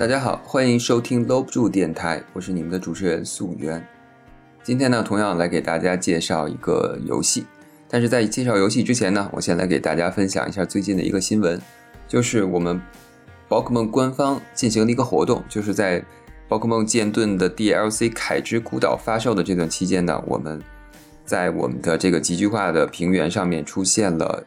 大家好，欢迎收听搂不住电台，我是你们的主持人素媛。今天呢，同样来给大家介绍一个游戏。但是在介绍游戏之前呢，我先来给大家分享一下最近的一个新闻，就是我们宝可梦官方进行了一个活动，就是在宝可梦剑盾的 DLC 凯之孤岛发售的这段期间呢，我们在我们的这个极具化的平原上面出现了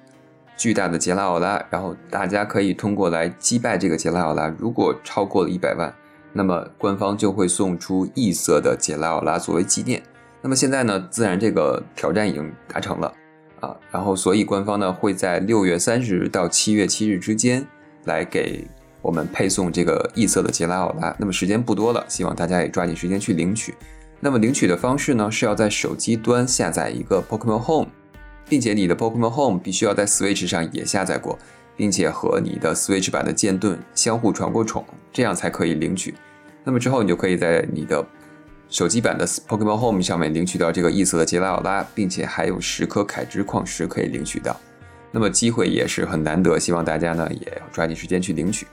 巨大的杰拉奥拉，然后大家可以通过来击败这个杰拉奥拉，如果超过了一百万，那么官方就会送出异色的杰拉奥拉作为纪念。那么现在呢，自然这个挑战已经达成了。啊，然后所以官方呢会在六月三十日到七月七日之间来给我们配送这个异色的杰拉奥拉。那么时间不多了，希望大家也抓紧时间去领取。那么领取的方式呢是要在手机端下载一个 Pokemon Home，并且你的 Pokemon Home 必须要在 Switch 上也下载过，并且和你的 Switch 版的剑盾相互传过宠，这样才可以领取。那么之后你就可以在你的手机版的 Pokemon Home 上面领取到这个异色的杰拉奥拉，并且还有十颗凯之矿石可以领取到，那么机会也是很难得，希望大家呢也抓紧时间去领取。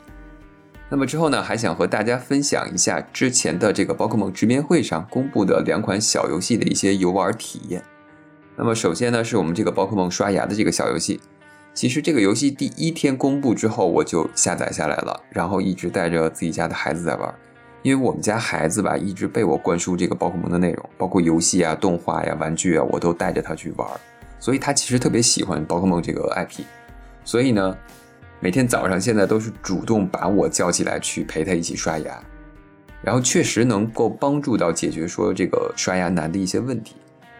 那么之后呢，还想和大家分享一下之前的这个宝可梦直面会上公布的两款小游戏的一些游玩体验。那么首先呢，是我们这个宝可梦刷牙的这个小游戏，其实这个游戏第一天公布之后我就下载下来了，然后一直带着自己家的孩子在玩。因为我们家孩子吧，一直被我灌输这个宝可梦的内容，包括游戏啊、动画呀、玩具啊，我都带着他去玩，所以他其实特别喜欢宝可梦这个 IP。所以呢，每天早上现在都是主动把我叫起来去陪他一起刷牙，然后确实能够帮助到解决说这个刷牙难的一些问题。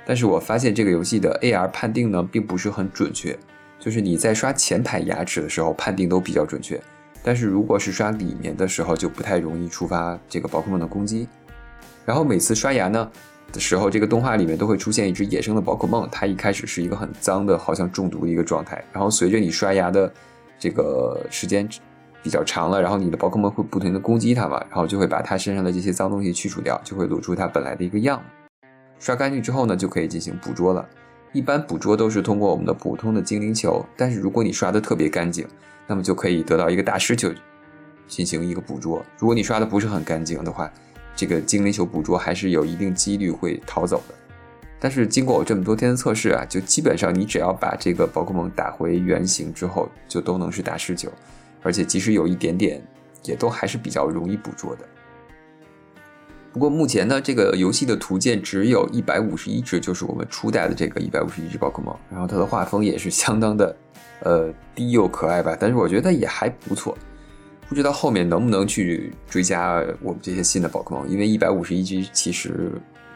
但是我发现这个游戏的 AR 判定呢，并不是很准确，就是你在刷前排牙齿的时候，判定都比较准确。但是如果是刷里面的时候，就不太容易触发这个宝可梦的攻击。然后每次刷牙呢的时候，这个动画里面都会出现一只野生的宝可梦，它一开始是一个很脏的，好像中毒的一个状态。然后随着你刷牙的这个时间比较长了，然后你的宝可梦会不停的攻击它嘛，然后就会把它身上的这些脏东西去除掉，就会露出它本来的一个样子。刷干净之后呢，就可以进行捕捉了。一般捕捉都是通过我们的普通的精灵球，但是如果你刷的特别干净。那么就可以得到一个大师球，进行一个捕捉。如果你刷的不是很干净的话，这个精灵球捕捉还是有一定几率会逃走的。但是经过我这么多天的测试啊，就基本上你只要把这个宝可梦打回原形之后，就都能是大师球，而且即使有一点点，也都还是比较容易捕捉的。不过目前呢，这个游戏的图鉴只有一百五十一只，就是我们初代的这个一百五十一只宝可梦，然后它的画风也是相当的。呃，低又可爱吧，但是我觉得也还不错。不知道后面能不能去追加我们这些新的宝可梦，因为一百五十一只其实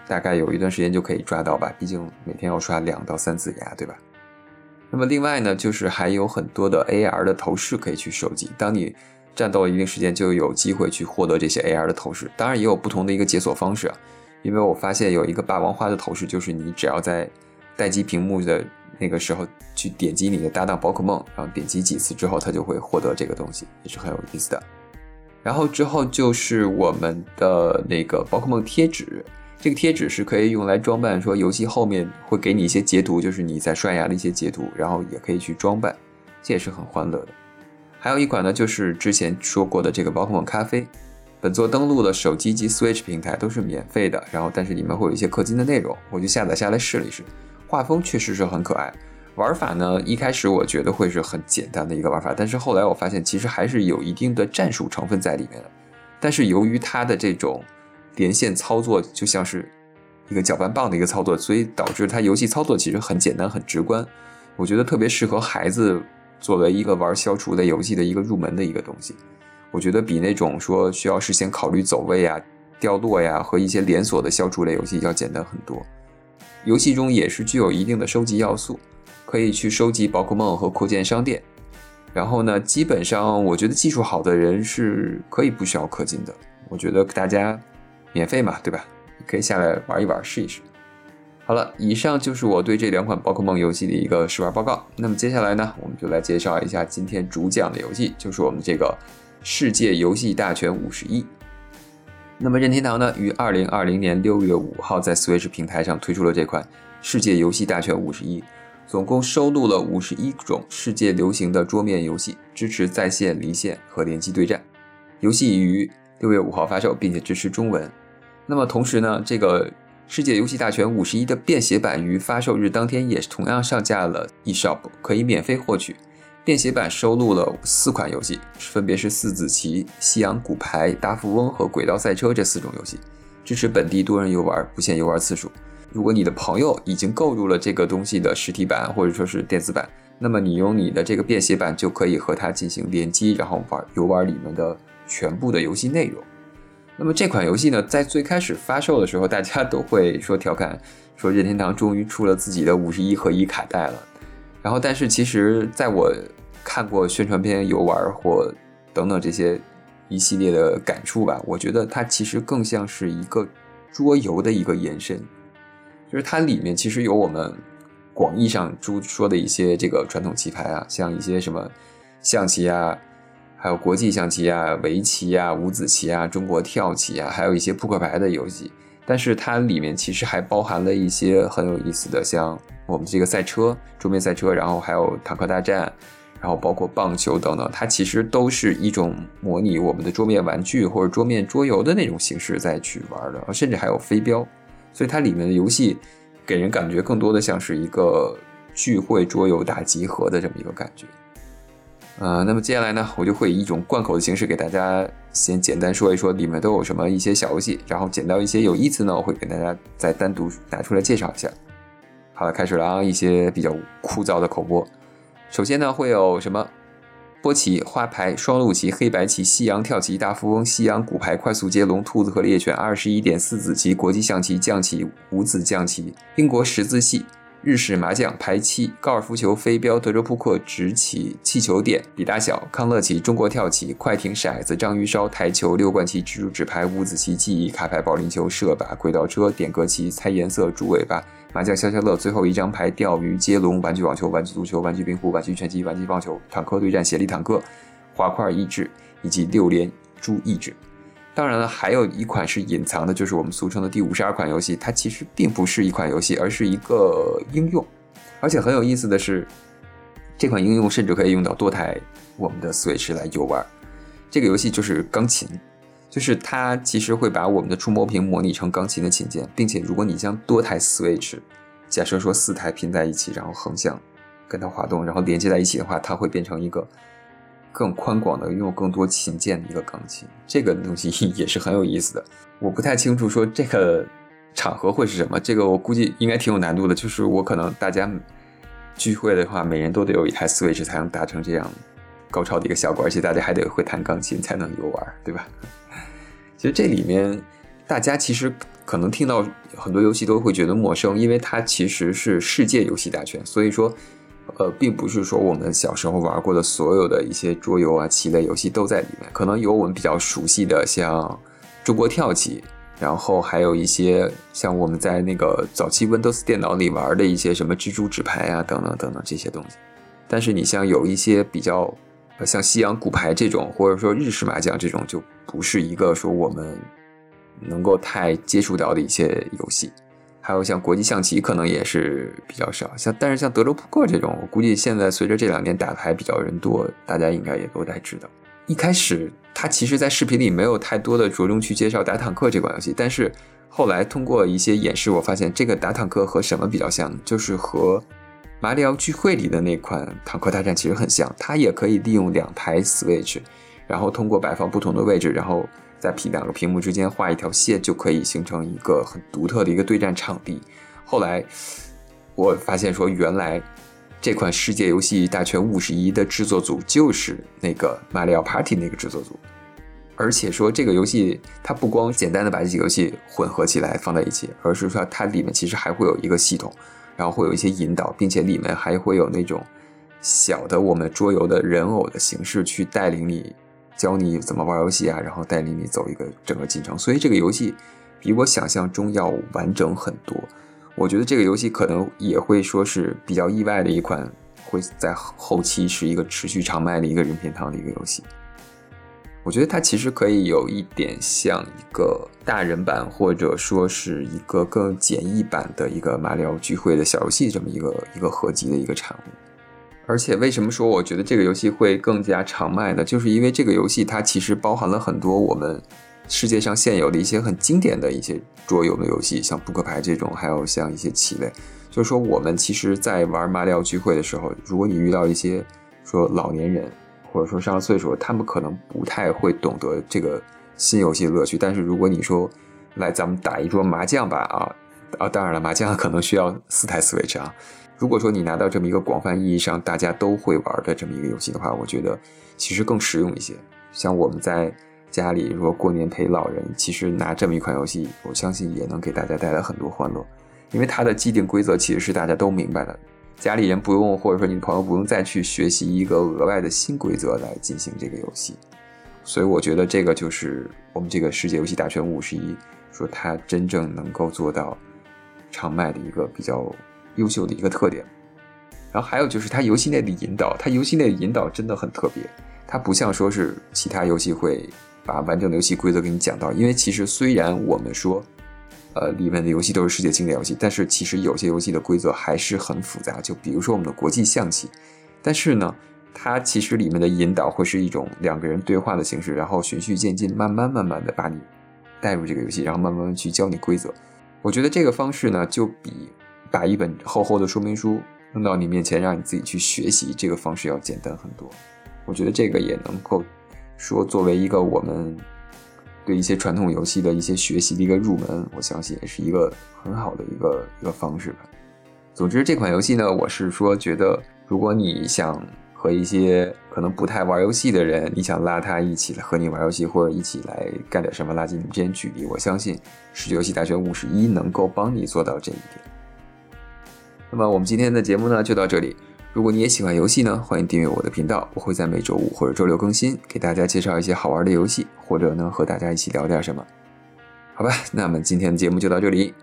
大概有一段时间就可以抓到吧，毕竟每天要刷两到三次牙，对吧？那么另外呢，就是还有很多的 AR 的头饰可以去收集。当你战斗一定时间，就有机会去获得这些 AR 的头饰。当然也有不同的一个解锁方式啊，因为我发现有一个霸王花的头饰，就是你只要在待机屏幕的。那个时候去点击你的搭档宝可梦，然后点击几次之后，它就会获得这个东西，也是很有意思的。然后之后就是我们的那个宝可梦贴纸，这个贴纸是可以用来装扮，说游戏后面会给你一些截图，就是你在刷牙的一些截图，然后也可以去装扮，这也是很欢乐的。还有一款呢，就是之前说过的这个宝可梦咖啡，本作登录了手机及 Switch 平台都是免费的，然后但是里面会有一些氪金的内容，我就下载下来试了一试。画风确实是很可爱，玩法呢，一开始我觉得会是很简单的一个玩法，但是后来我发现其实还是有一定的战术成分在里面的。但是由于它的这种连线操作就像是一个搅拌棒的一个操作，所以导致它游戏操作其实很简单很直观。我觉得特别适合孩子作为一个玩消除类游戏的一个入门的一个东西。我觉得比那种说需要事先考虑走位啊、掉落呀和一些连锁的消除类游戏要简单很多。游戏中也是具有一定的收集要素，可以去收集宝可梦和扩建商店。然后呢，基本上我觉得技术好的人是可以不需要氪金的。我觉得大家免费嘛，对吧？可以下来玩一玩，试一试。好了，以上就是我对这两款宝可梦游戏的一个试玩报告。那么接下来呢，我们就来介绍一下今天主讲的游戏，就是我们这个《世界游戏大全五十一》。那么任天堂呢，于二零二零年六月五号在 Switch 平台上推出了这款《世界游戏大全五十一》，总共收录了五十一种世界流行的桌面游戏，支持在线、离线和联机对战。游戏于六月五号发售，并且支持中文。那么同时呢，这个世界游戏大全五十一的便携版于发售日当天也是同样上架了 eShop，可以免费获取。便携版收录了四款游戏，分别是四子棋、西洋骨牌、大富翁和轨道赛车这四种游戏，支持本地多人游玩，不限游玩次数。如果你的朋友已经购入了这个东西的实体版或者说是电子版，那么你用你的这个便携版就可以和它进行联机，然后玩游玩里面的全部的游戏内容。那么这款游戏呢，在最开始发售的时候，大家都会说调侃说任天堂终于出了自己的五十一合一卡带了。然后，但是其实在我看过宣传片、游玩或等等这些一系列的感触吧，我觉得它其实更像是一个桌游的一个延伸，就是它里面其实有我们广义上诸说的一些这个传统棋牌啊，像一些什么象棋啊，还有国际象棋啊、围棋啊、五子棋啊、中国跳棋啊，还有一些扑克牌的游戏。但是它里面其实还包含了一些很有意思的，像我们这个赛车、桌面赛车，然后还有坦克大战。然后包括棒球等等，它其实都是一种模拟我们的桌面玩具或者桌面桌游的那种形式再去玩的，甚至还有飞镖，所以它里面的游戏给人感觉更多的像是一个聚会桌游大集合的这么一个感觉。呃，那么接下来呢，我就会以一种贯口的形式给大家先简单说一说里面都有什么一些小游戏，然后捡到一些有意思呢，我会给大家再单独拿出来介绍一下。好了，开始了啊，一些比较枯燥的口播。首先呢，会有什么波棋、花牌、双陆棋、黑白棋、西洋跳棋、大富翁、西洋骨牌、快速接龙、兔子和猎犬、二十一点四子棋、国际象棋、将棋、五子将棋、英国十字系。日式麻将、排七、高尔夫球、飞镖、德州扑克、直棋、气球点、比大小、康乐棋、中国跳棋、快艇、骰子、章鱼烧、台球、六冠棋、蜘蛛纸牌、五子棋、记忆卡牌、保龄球、射靶、轨道车、点歌棋、猜颜色、猪尾巴、麻将、消消乐、最后一张牌、钓鱼、接龙、玩具网球、玩具足球、玩具冰壶、玩具拳击、玩具棒球、坦克对战、协力坦克、滑块益智以及六连珠益智。当然了，还有一款是隐藏的，就是我们俗称的第五十二款游戏。它其实并不是一款游戏，而是一个应用。而且很有意思的是，这款应用甚至可以用到多台我们的 Switch 来游玩。这个游戏就是钢琴，就是它其实会把我们的触摸屏模拟成钢琴的琴键，并且如果你将多台 Switch，假设说四台拼在一起，然后横向跟它滑动，然后连接在一起的话，它会变成一个。更宽广的拥有更多琴键的一个钢琴，这个东西 也是很有意思的。我不太清楚说这个场合会是什么，这个我估计应该挺有难度的。就是我可能大家聚会的话，每人都得有一台 Switch 才能达成这样高超的一个效果，而且大家还得会弹钢琴才能游玩，对吧？其实这里面大家其实可能听到很多游戏都会觉得陌生，因为它其实是世界游戏大全，所以说。呃，并不是说我们小时候玩过的所有的一些桌游啊、棋类游戏都在里面，可能有我们比较熟悉的，像中国跳棋，然后还有一些像我们在那个早期 Windows 电脑里玩的一些什么蜘蛛纸牌啊，等等等等这些东西。但是你像有一些比较像西洋骨牌这种，或者说日式麻将这种，就不是一个说我们能够太接触到的一些游戏。还有像国际象棋，可能也是比较少。像但是像德州扑克这种，我估计现在随着这两年打牌比较人多，大家应该也都在知道。一开始他其实，在视频里没有太多的着重去介绍打坦克这款游戏，但是后来通过一些演示，我发现这个打坦克和什么比较像，就是和马里奥聚会里的那款坦克大战其实很像。它也可以利用两台 Switch，然后通过摆放不同的位置，然后。在屏两个屏幕之间画一条线，就可以形成一个很独特的一个对战场地。后来我发现说，原来这款世界游戏大全五十一的制作组就是那个马里奥 Party 那个制作组，而且说这个游戏它不光简单的把这几个游戏混合起来放在一起，而是说它里面其实还会有一个系统，然后会有一些引导，并且里面还会有那种小的我们桌游的人偶的形式去带领你。教你怎么玩游戏啊，然后带领你走一个整个进程，所以这个游戏比我想象中要完整很多。我觉得这个游戏可能也会说是比较意外的一款，会在后期是一个持续长卖的一个任天堂的一个游戏。我觉得它其实可以有一点像一个大人版，或者说是一个更简易版的一个马里奥聚会的小游戏这么一个一个合集的一个产物。而且为什么说我觉得这个游戏会更加常卖呢？就是因为这个游戏它其实包含了很多我们世界上现有的一些很经典的一些桌游的游戏，像扑克牌这种，还有像一些棋类。就是说，我们其实，在玩马里奥聚会的时候，如果你遇到一些说老年人，或者说上了岁数，他们可能不太会懂得这个新游戏的乐趣。但是如果你说来咱们打一桌麻将吧，啊啊，当然了，麻将可能需要四台 Switch 啊。如果说你拿到这么一个广泛意义上大家都会玩的这么一个游戏的话，我觉得其实更实用一些。像我们在家里如果过年陪老人，其实拿这么一款游戏，我相信也能给大家带来很多欢乐。因为它的既定规则其实是大家都明白的，家里人不用，或者说你朋友不用再去学习一个额外的新规则来进行这个游戏，所以我觉得这个就是我们这个世界游戏大全五十一说它真正能够做到常卖的一个比较优秀的一个特点。然后还有就是它游戏内的引导，它游戏内的引导真的很特别，它不像说是其他游戏会把完整的游戏规则给你讲到，因为其实虽然我们说。呃，里面的游戏都是世界经典游戏，但是其实有些游戏的规则还是很复杂。就比如说我们的国际象棋，但是呢，它其实里面的引导会是一种两个人对话的形式，然后循序渐进，慢慢慢慢的把你带入这个游戏，然后慢慢去教你规则。我觉得这个方式呢，就比把一本厚厚的说明书扔到你面前，让你自己去学习，这个方式要简单很多。我觉得这个也能够说作为一个我们。对一些传统游戏的一些学习的一个入门，我相信也是一个很好的一个一个方式吧。总之，这款游戏呢，我是说觉得，如果你想和一些可能不太玩游戏的人，你想拉他一起来和你玩游戏，或者一起来干点什么，拉近你们之间距离，我相信《世界游戏大全五十一》能够帮你做到这一点。那么，我们今天的节目呢，就到这里。如果你也喜欢游戏呢，欢迎订阅我的频道，我会在每周五或者周六更新，给大家介绍一些好玩的游戏，或者呢和大家一起聊点什么。好吧，那么今天的节目就到这里，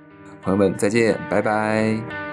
朋友们再见，拜拜。